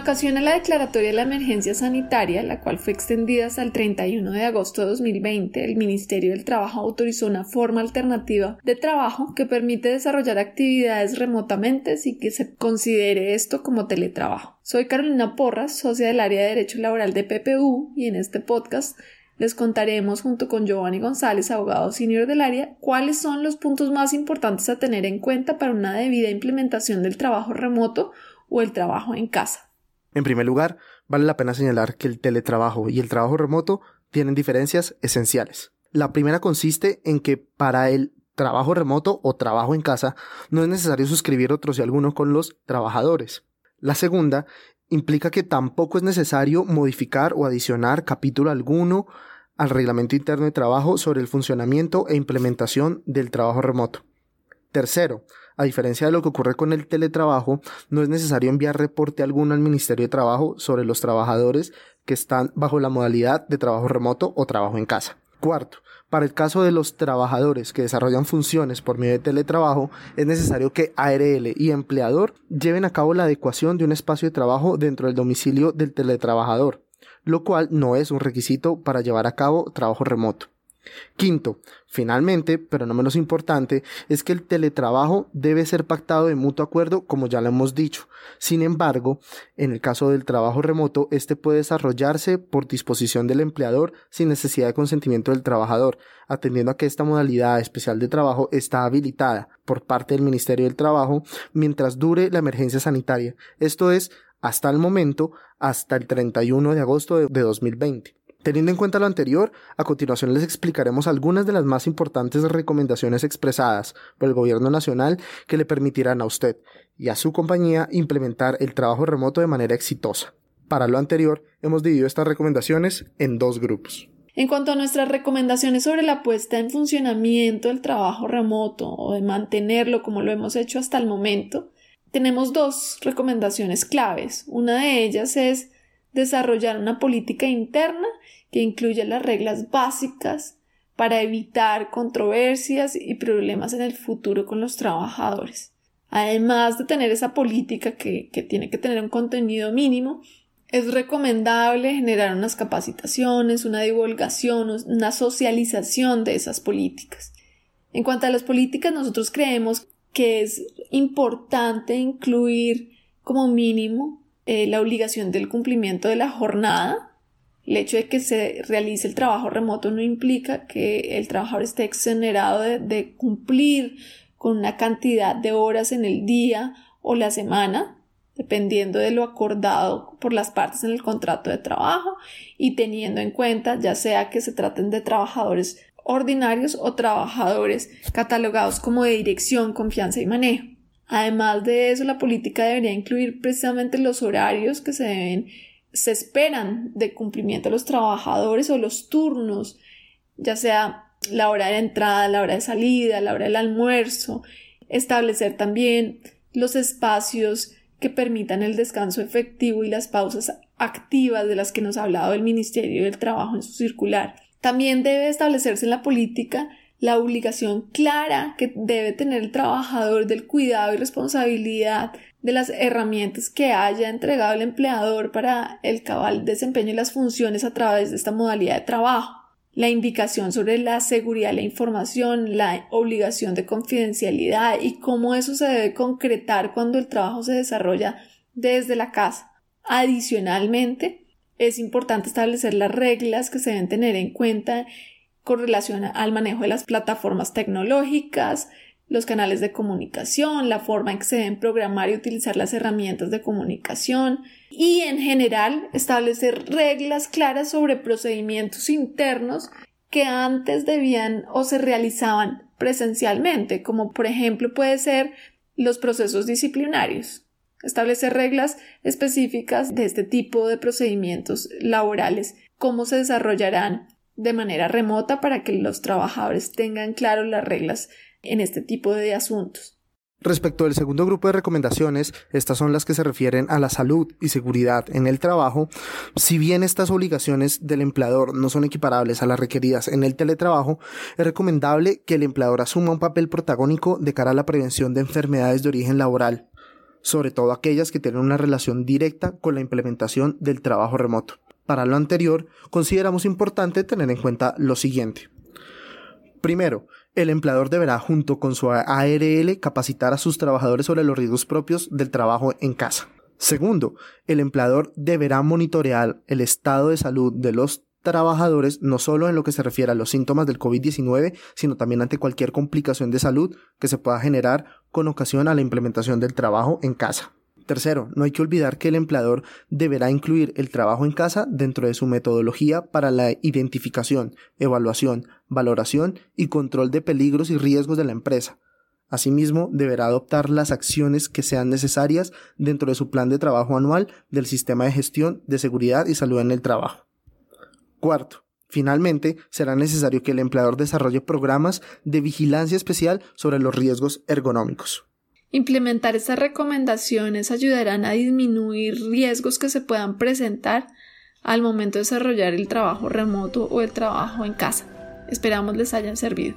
ocasión de la declaratoria de la emergencia sanitaria, la cual fue extendida hasta el 31 de agosto de 2020, el Ministerio del Trabajo autorizó una forma alternativa de trabajo que permite desarrollar actividades remotamente sin que se considere esto como teletrabajo. Soy Carolina Porras, socia del área de Derecho Laboral de PPU, y en este podcast les contaremos junto con Giovanni González, abogado senior del área, cuáles son los puntos más importantes a tener en cuenta para una debida implementación del trabajo remoto o el trabajo en casa. En primer lugar, vale la pena señalar que el teletrabajo y el trabajo remoto tienen diferencias esenciales. La primera consiste en que para el trabajo remoto o trabajo en casa no es necesario suscribir otros y alguno con los trabajadores. La segunda implica que tampoco es necesario modificar o adicionar capítulo alguno al reglamento interno de trabajo sobre el funcionamiento e implementación del trabajo remoto. Tercero, a diferencia de lo que ocurre con el teletrabajo, no es necesario enviar reporte alguno al Ministerio de Trabajo sobre los trabajadores que están bajo la modalidad de trabajo remoto o trabajo en casa. Cuarto, para el caso de los trabajadores que desarrollan funciones por medio de teletrabajo, es necesario que ARL y empleador lleven a cabo la adecuación de un espacio de trabajo dentro del domicilio del teletrabajador lo cual no es un requisito para llevar a cabo trabajo remoto. Quinto, finalmente, pero no menos importante, es que el teletrabajo debe ser pactado de mutuo acuerdo, como ya lo hemos dicho. Sin embargo, en el caso del trabajo remoto, este puede desarrollarse por disposición del empleador sin necesidad de consentimiento del trabajador, atendiendo a que esta modalidad especial de trabajo está habilitada por parte del Ministerio del Trabajo mientras dure la emergencia sanitaria. Esto es, hasta el momento, hasta el 31 de agosto de 2020. Teniendo en cuenta lo anterior, a continuación les explicaremos algunas de las más importantes recomendaciones expresadas por el Gobierno Nacional que le permitirán a usted y a su compañía implementar el trabajo remoto de manera exitosa. Para lo anterior, hemos dividido estas recomendaciones en dos grupos. En cuanto a nuestras recomendaciones sobre la puesta en funcionamiento del trabajo remoto o de mantenerlo como lo hemos hecho hasta el momento, tenemos dos recomendaciones claves. Una de ellas es desarrollar una política interna que incluya las reglas básicas para evitar controversias y problemas en el futuro con los trabajadores. Además de tener esa política que, tiene que tener un contenido mínimo, es recomendable generar unas capacitaciones, una divulgación, una socialización de esas políticas. En cuanto a las políticas, nosotros creemos que es importante incluir como mínimo eh, la obligación del cumplimiento de la jornada. El hecho de que se realice el trabajo remoto no implica que el trabajador esté exonerado de cumplir con una cantidad de horas en el día o la semana, dependiendo de lo acordado por las partes en el contrato de trabajo y teniendo en cuenta ya sea que se traten de trabajadores ordinarios o trabajadores catalogados como de dirección, confianza y manejo. Además de eso, la política debería incluir precisamente los horarios que se deben, se esperan de cumplimiento a los trabajadores o los turnos, ya sea la hora de entrada, la hora de salida, la hora del almuerzo, establecer también los espacios que permitan el descanso efectivo y las pausas activas de las que nos ha hablado el Ministerio del Trabajo en su circular. También debe establecerse en la política la obligación clara que debe tener el trabajador del cuidado y responsabilidad de las herramientas que haya entregado el empleador para el cabal desempeño de las funciones a través de esta modalidad de trabajo. La indicación sobre la seguridad de la información, la obligación de confidencialidad y cómo eso se debe concretar cuando el trabajo se desarrolla desde la casa. Adicionalmente, es importante establecer las reglas que se deben tener en cuenta con relación al manejo de las plataformas tecnológicas, los canales de comunicación, la forma en que se deben programar y utilizar las herramientas de comunicación y en general establecer reglas claras sobre procedimientos internos que antes debían o se realizaban presencialmente, como por ejemplo puede ser los procesos disciplinarios. Establecer reglas específicas de este tipo de procedimientos laborales, cómo se desarrollarán de manera remota para que los trabajadores tengan claro las reglas en este tipo de asuntos. Respecto al segundo grupo de recomendaciones, estas son las que se refieren a la salud y seguridad en el trabajo. Si bien estas obligaciones del empleador no son equiparables a las requeridas en el teletrabajo, es recomendable que el empleador asuma un papel protagónico de cara a la prevención de enfermedades de origen laboral sobre todo aquellas que tienen una relación directa con la implementación del trabajo remoto. Para lo anterior, consideramos importante tener en cuenta lo siguiente. Primero, el empleador deberá, junto con su ARL, capacitar a sus trabajadores sobre los riesgos propios del trabajo en casa. Segundo, el empleador deberá monitorear el estado de salud de los trabajadores no solo en lo que se refiere a los síntomas del COVID-19, sino también ante cualquier complicación de salud que se pueda generar con ocasión a la implementación del trabajo en casa. Tercero, no hay que olvidar que el empleador deberá incluir el trabajo en casa dentro de su metodología para la identificación, evaluación, valoración y control de peligros y riesgos de la empresa. Asimismo, deberá adoptar las acciones que sean necesarias dentro de su plan de trabajo anual del sistema de gestión de seguridad y salud en el trabajo. Cuarto, Finalmente, será necesario que el empleador desarrolle programas de vigilancia especial sobre los riesgos ergonómicos. Implementar estas recomendaciones ayudarán a disminuir riesgos que se puedan presentar al momento de desarrollar el trabajo remoto o el trabajo en casa. Esperamos les hayan servido.